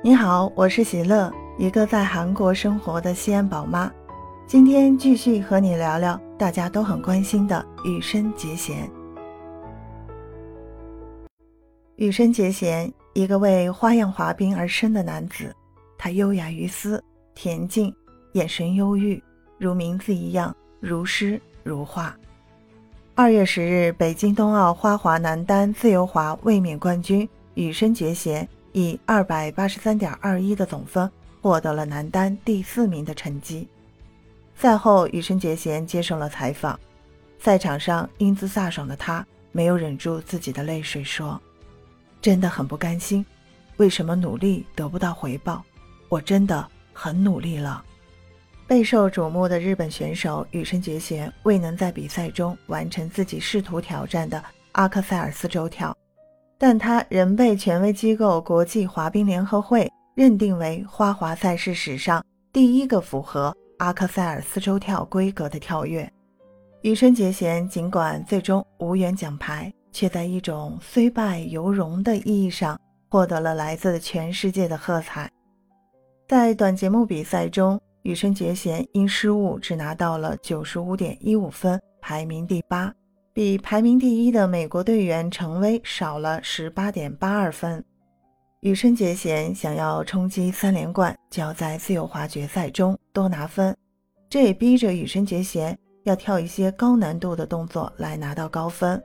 你好，我是喜乐，一个在韩国生活的西安宝妈。今天继续和你聊聊大家都很关心的羽生结弦。羽生结弦，一个为花样滑冰而生的男子，他优雅于斯，恬静，眼神忧郁，如名字一样，如诗如画。二月十日，北京冬奥花滑男单自由滑卫冕冠军羽生结弦。以二百八十三点二一的总分获得了男单第四名的成绩。赛后，羽生结弦接受了采访，赛场上英姿飒爽的他没有忍住自己的泪水，说：“真的很不甘心，为什么努力得不到回报？我真的很努力了。”备受瞩目的日本选手羽生结弦未能在比赛中完成自己试图挑战的阿克塞尔四周跳。但他仍被权威机构国际滑冰联合会认定为花滑赛事史上第一个符合阿克塞尔四周跳规格的跳跃。羽生结弦尽管最终无缘奖牌，却在一种虽败犹荣的意义上获得了来自全世界的喝彩。在短节目比赛中，羽生结弦因失误只拿到了九十五点一五分，排名第八。比排名第一的美国队员程威少了十八点八二分。羽生结弦想要冲击三连冠，就要在自由滑决赛中多拿分，这也逼着羽生结弦要跳一些高难度的动作来拿到高分。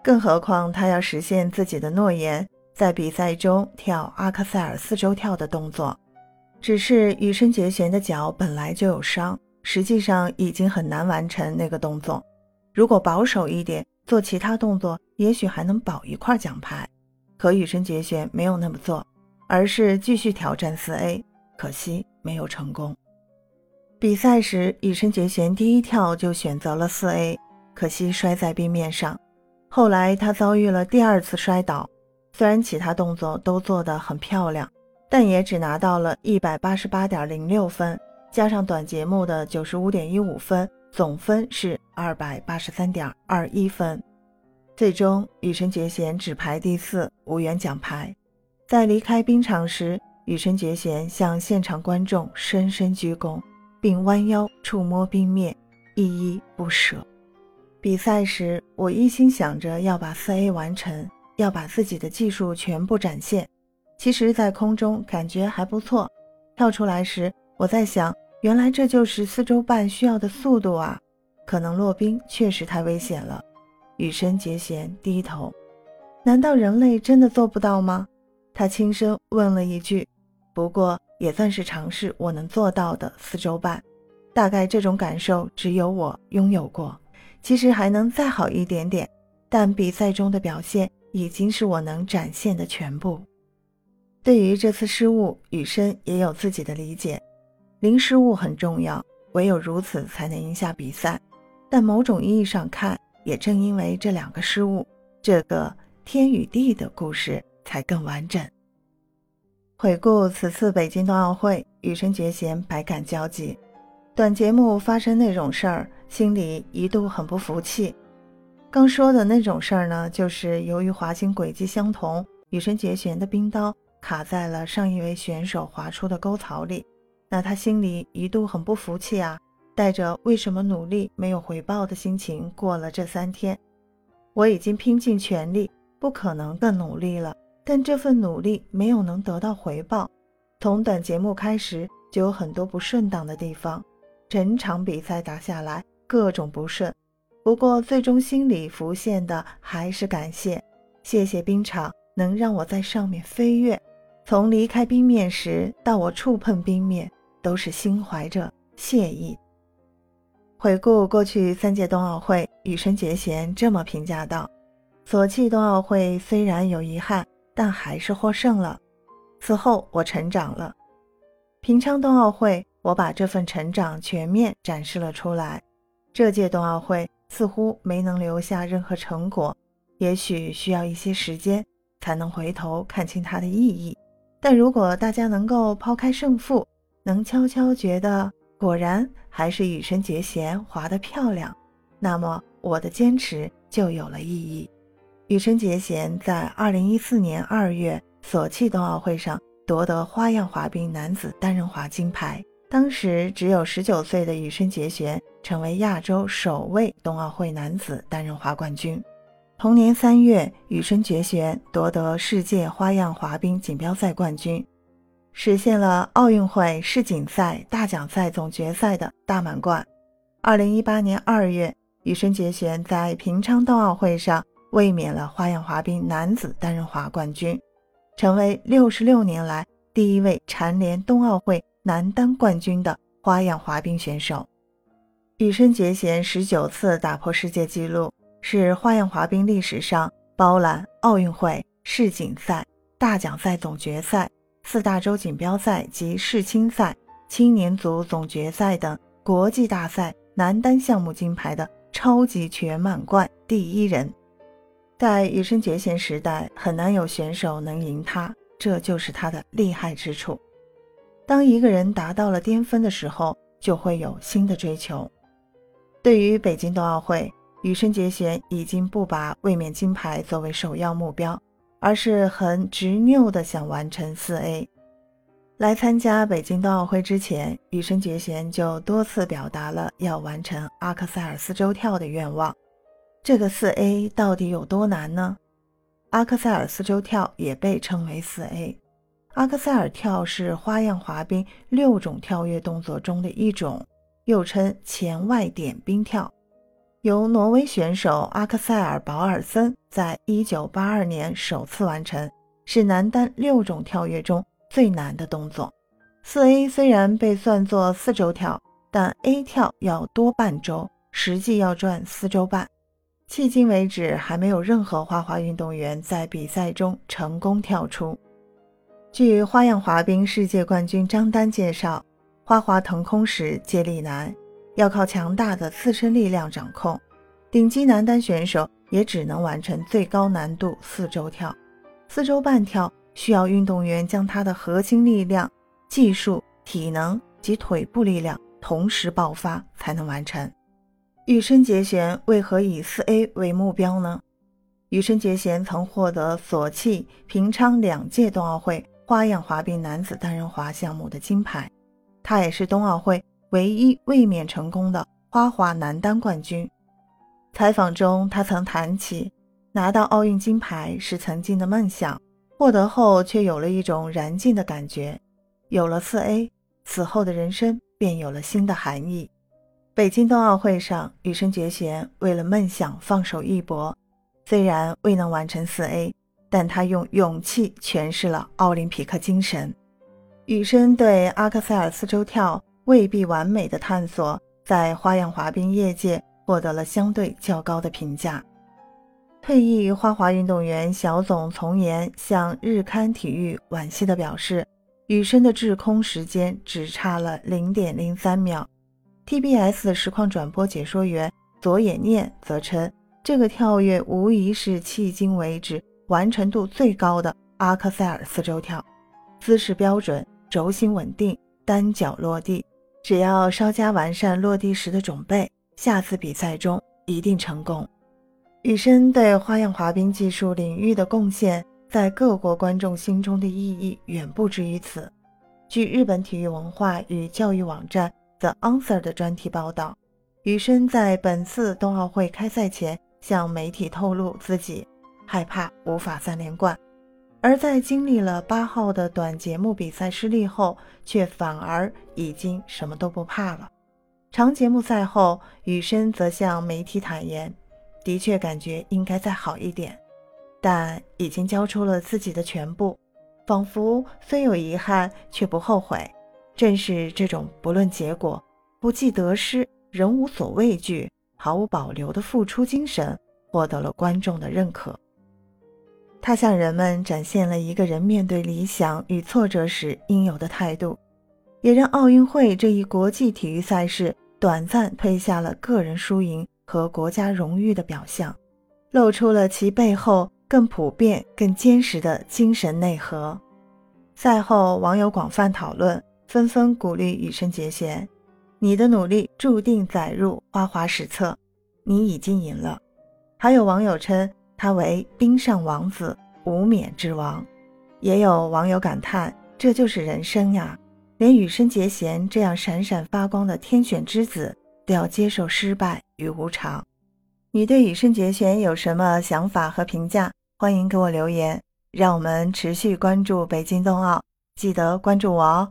更何况他要实现自己的诺言，在比赛中跳阿克塞尔四周跳的动作。只是羽生结弦的脚本来就有伤，实际上已经很难完成那个动作。如果保守一点，做其他动作，也许还能保一块奖牌。可羽生结弦没有那么做，而是继续挑战四 A，可惜没有成功。比赛时，羽生结弦第一跳就选择了四 A，可惜摔在冰面上。后来他遭遇了第二次摔倒，虽然其他动作都做得很漂亮，但也只拿到了一百八十八点零六分，加上短节目的九十五点一五分。总分是二百八十三点二一分，最终羽生结弦只排第四，无缘奖牌。在离开冰场时，羽生结弦向现场观众深深鞠躬，并弯腰触摸冰面，依依不舍。比赛时，我一心想着要把四 A 完成，要把自己的技术全部展现。其实，在空中感觉还不错，跳出来时，我在想。原来这就是四周半需要的速度啊！可能落冰确实太危险了。羽生结弦低头，难道人类真的做不到吗？他轻声问了一句。不过也算是尝试我能做到的四周半。大概这种感受只有我拥有过。其实还能再好一点点，但比赛中的表现已经是我能展现的全部。对于这次失误，羽生也有自己的理解。零失误很重要，唯有如此才能赢下比赛。但某种意义上看，也正因为这两个失误，这个天与地的故事才更完整。回顾此次北京冬奥会，羽生结弦百感交集。短节目发生那种事儿，心里一度很不服气。刚说的那种事儿呢，就是由于滑行轨迹相同，羽生结弦的冰刀卡在了上一位选手滑出的沟槽里。那他心里一度很不服气啊，带着为什么努力没有回报的心情过了这三天。我已经拼尽全力，不可能更努力了，但这份努力没有能得到回报。从短节目开始就有很多不顺当的地方，整场比赛打下来各种不顺。不过最终心里浮现的还是感谢，谢谢冰场能让我在上面飞跃，从离开冰面时到我触碰冰面。都是心怀着谢意。回顾过去三届冬奥会，羽生结弦这么评价道：“索契冬奥会虽然有遗憾，但还是获胜了。此后我成长了。平昌冬奥会，我把这份成长全面展示了出来。这届冬奥会似乎没能留下任何成果，也许需要一些时间才能回头看清它的意义。但如果大家能够抛开胜负，能悄悄觉得，果然还是羽生结弦滑得漂亮，那么我的坚持就有了意义。羽生结弦在2014年2月索契冬奥会上夺得花样滑冰男子单人滑金牌。当时只有十九岁的羽生结弦成为亚洲首位冬奥会男子单人滑冠军。同年三月，羽生结弦夺得世界花样滑冰锦标赛冠军，实现了奥运会世锦赛大奖赛总决赛的大满贯。二零一八年二月，羽生结弦在平昌冬奥会上卫冕了花样滑冰男子单人滑冠军，成为六十六年来第一位蝉联冬奥会男单冠军的花样滑冰选手。羽生结弦十九次打破世界纪录。是花样滑冰历史上包揽奥运会、世锦赛、大奖赛总决赛、四大洲锦标赛及世青赛、青年组总决赛等国际大赛男单项目金牌的超级全满贯第一人。在羽生结弦时代，很难有选手能赢他，这就是他的厉害之处。当一个人达到了巅峰的时候，就会有新的追求。对于北京冬奥会。羽生结弦已经不把卫冕金牌作为首要目标，而是很执拗地想完成四 A。来参加北京冬奥会之前，羽生结弦就多次表达了要完成阿克塞尔四周跳的愿望。这个四 A 到底有多难呢？阿克塞尔四周跳也被称为四 A。阿克塞尔跳是花样滑冰六种跳跃动作中的一种，又称前外点冰跳。由挪威选手阿克塞尔·保尔森在1982年首次完成，是男单六种跳跃中最难的动作。四 A 虽然被算作四周跳，但 A 跳要多半周，实际要转四周半。迄今为止，还没有任何花滑运动员在比赛中成功跳出。据花样滑冰世界冠军张丹介绍，花滑腾空时接力难。要靠强大的自身力量掌控，顶级男单选手也只能完成最高难度四周跳。四周半跳需要运动员将他的核心力量、技术、体能及腿部力量同时爆发才能完成。羽生结弦为何以四 A 为目标呢？羽生结弦曾获得索契、平昌两届冬奥会花样滑冰男子单人滑项目的金牌，他也是冬奥会。唯一卫冕成功的花滑男单冠军。采访中，他曾谈起拿到奥运金牌是曾经的梦想，获得后却有了一种燃尽的感觉。有了四 A，此后的人生便有了新的含义。北京冬奥会上，羽生结弦为了梦想放手一搏，虽然未能完成四 A，但他用勇气诠释了奥林匹克精神。羽生对阿克塞尔四周跳。未必完美的探索，在花样滑冰业界获得了相对较高的评价。退役花滑运动员小总从严向日刊体育惋惜地表示，羽生的滞空时间只差了零点零三秒。TBS 实况转播解说员佐野念则称，这个跳跃无疑是迄今为止完成度最高的阿克塞尔四周跳，姿势标准，轴心稳定，单脚落地。只要稍加完善落地时的准备，下次比赛中一定成功。羽生对花样滑冰技术领域的贡献，在各国观众心中的意义远不止于此。据日本体育文化与教育网站 The Answer 的专题报道，羽生在本次冬奥会开赛前向媒体透露，自己害怕无法三连冠。而在经历了八号的短节目比赛失利后，却反而已经什么都不怕了。长节目赛后，羽生则向媒体坦言，的确感觉应该再好一点，但已经交出了自己的全部，仿佛虽有遗憾却不后悔。正是这种不论结果、不计得失、仍无所畏惧、毫无保留的付出精神，获得了观众的认可。他向人们展现了一个人面对理想与挫折时应有的态度，也让奥运会这一国际体育赛事短暂褪下了个人输赢和国家荣誉的表象，露出了其背后更普遍、更坚实的精神内核。赛后，网友广泛讨论，纷纷鼓励羽生结弦：“你的努力注定载入花滑史册，你已经赢了。”还有网友称。他为冰上王子，无冕之王。也有网友感叹：这就是人生呀！连羽生结弦这样闪闪发光的天选之子，都要接受失败与无常。你对羽生结弦有什么想法和评价？欢迎给我留言。让我们持续关注北京冬奥，记得关注我哦。